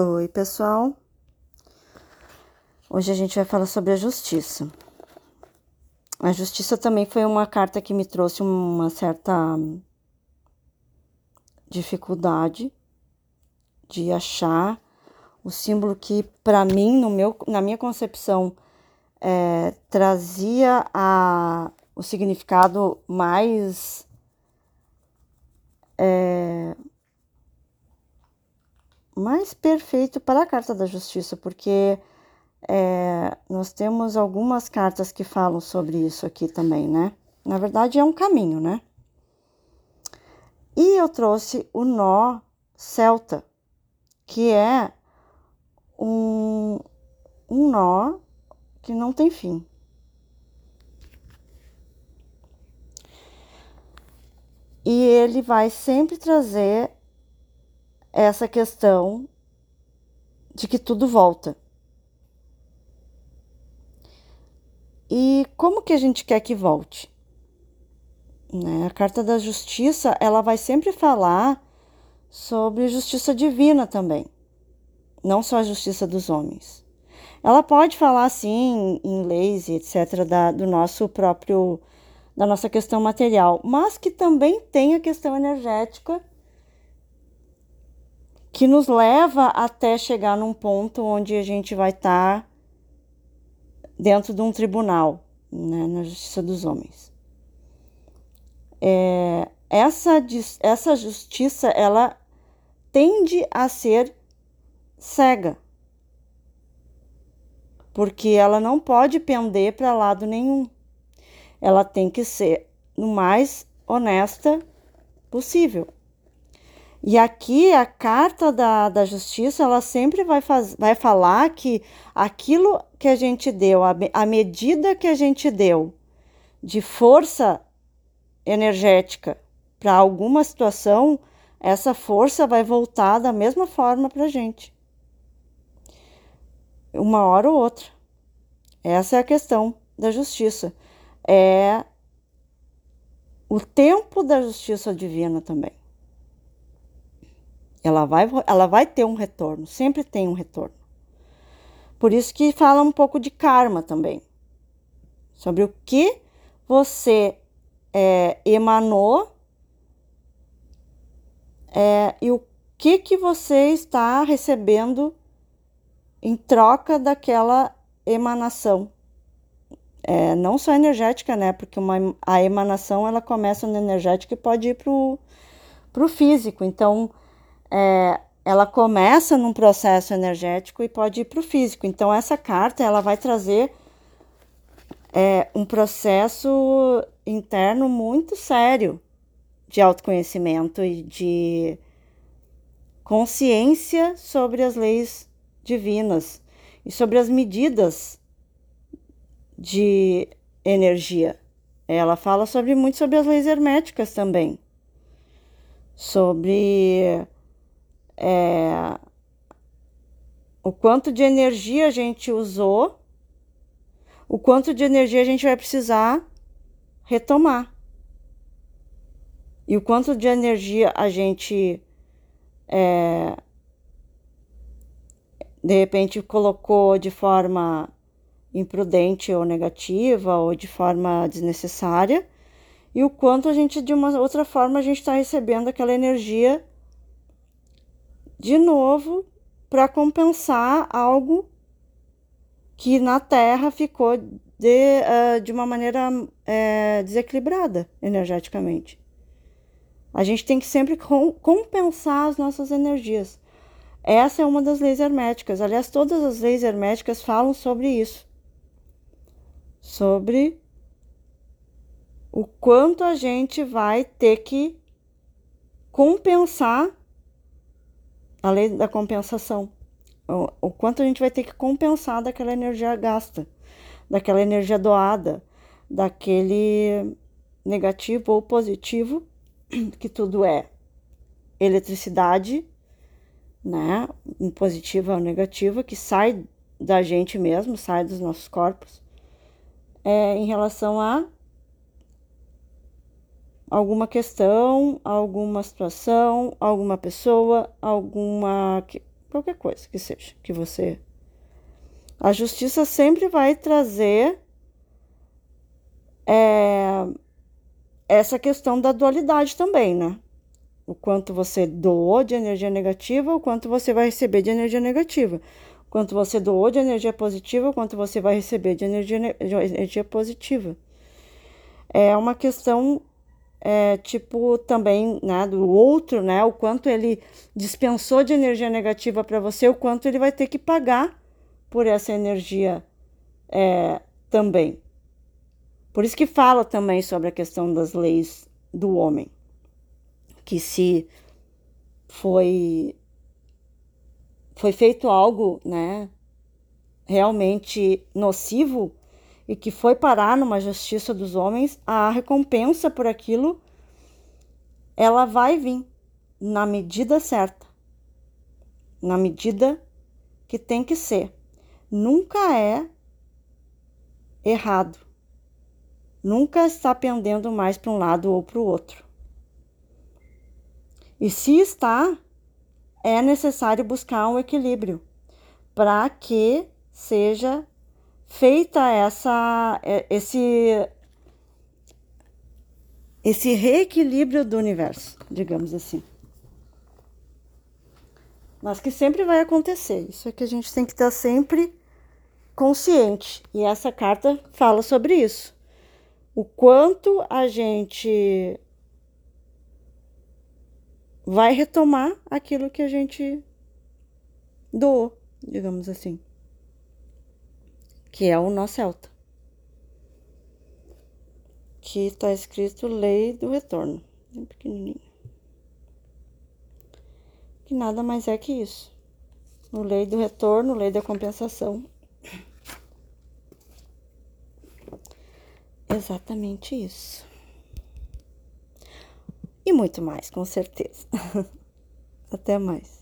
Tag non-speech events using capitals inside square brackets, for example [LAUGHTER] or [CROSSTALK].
Oi, pessoal. Hoje a gente vai falar sobre a justiça. A justiça também foi uma carta que me trouxe uma certa dificuldade de achar o símbolo que, para mim, no meu, na minha concepção, é, trazia a, o significado mais mais perfeito para a carta da justiça, porque é, nós temos algumas cartas que falam sobre isso aqui também, né? Na verdade, é um caminho, né? E eu trouxe o nó celta, que é um, um nó que não tem fim. E ele vai sempre trazer essa questão de que tudo volta. E como que a gente quer que volte? Né? A carta da justiça, ela vai sempre falar sobre justiça divina também, não só a justiça dos homens. Ela pode falar sim em leis, etc, da, do nosso próprio da nossa questão material, mas que também tem a questão energética que nos leva até chegar num ponto onde a gente vai estar tá dentro de um tribunal, né, na justiça dos homens. É, essa, essa justiça, ela tende a ser cega, porque ela não pode pender para lado nenhum. Ela tem que ser o mais honesta possível. E aqui a carta da, da justiça, ela sempre vai, faz, vai falar que aquilo que a gente deu, a, a medida que a gente deu de força energética para alguma situação, essa força vai voltar da mesma forma para a gente. Uma hora ou outra. Essa é a questão da justiça. É o tempo da justiça divina também. Ela vai, ela vai ter um retorno, sempre tem um retorno. Por isso que fala um pouco de karma também, sobre o que você é, emanou é, e o que que você está recebendo em troca daquela emanação. É, não só energética, né? Porque uma, a emanação ela começa no energético e pode ir para o físico. Então, é, ela começa num processo energético e pode ir para o físico. Então, essa carta ela vai trazer é, um processo interno muito sério de autoconhecimento e de consciência sobre as leis divinas e sobre as medidas de energia. Ela fala sobre muito sobre as leis herméticas também, sobre é, o quanto de energia a gente usou, o quanto de energia a gente vai precisar retomar. E o quanto de energia a gente é, de repente colocou de forma imprudente ou negativa ou de forma desnecessária e o quanto a gente de uma outra forma a gente está recebendo aquela energia de novo para compensar algo que na Terra ficou de, uh, de uma maneira uh, desequilibrada energeticamente. A gente tem que sempre com, compensar as nossas energias. Essa é uma das leis herméticas. Aliás, todas as leis herméticas falam sobre isso. Sobre o quanto a gente vai ter que compensar a lei da compensação. O, o quanto a gente vai ter que compensar daquela energia gasta, daquela energia doada, daquele negativo ou positivo, [CLEARS THROAT] que tudo é eletricidade, né? Positivo ou negativo, que sai da gente mesmo, sai dos nossos corpos, é, em relação a alguma questão, alguma situação, alguma pessoa, alguma qualquer coisa que seja, que você. A justiça sempre vai trazer é, essa questão da dualidade também, né? O quanto você doou de energia negativa, o quanto você vai receber de energia negativa. O quanto você doou de energia positiva, o quanto você vai receber de energia, de energia positiva. É uma questão é, tipo também né, do outro, né? O quanto ele dispensou de energia negativa para você, o quanto ele vai ter que pagar por essa energia é, também. Por isso que fala também sobre a questão das leis do homem, que se foi foi feito algo, né, realmente nocivo e que foi parar numa justiça dos homens, a recompensa por aquilo ela vai vir na medida certa, na medida que tem que ser. Nunca é errado nunca está pendendo mais para um lado ou para o outro. E se está, é necessário buscar um equilíbrio para que seja feita essa é, esse esse reequilíbrio do universo, digamos assim. Mas que sempre vai acontecer. Isso é que a gente tem que estar sempre consciente. E essa carta fala sobre isso o quanto a gente vai retomar aquilo que a gente doou, digamos assim, que é o nosso celta, que está escrito lei do retorno, bem pequenininho, que nada mais é que isso, o lei do retorno, lei da compensação. Exatamente isso. E muito mais, com certeza. [LAUGHS] Até mais.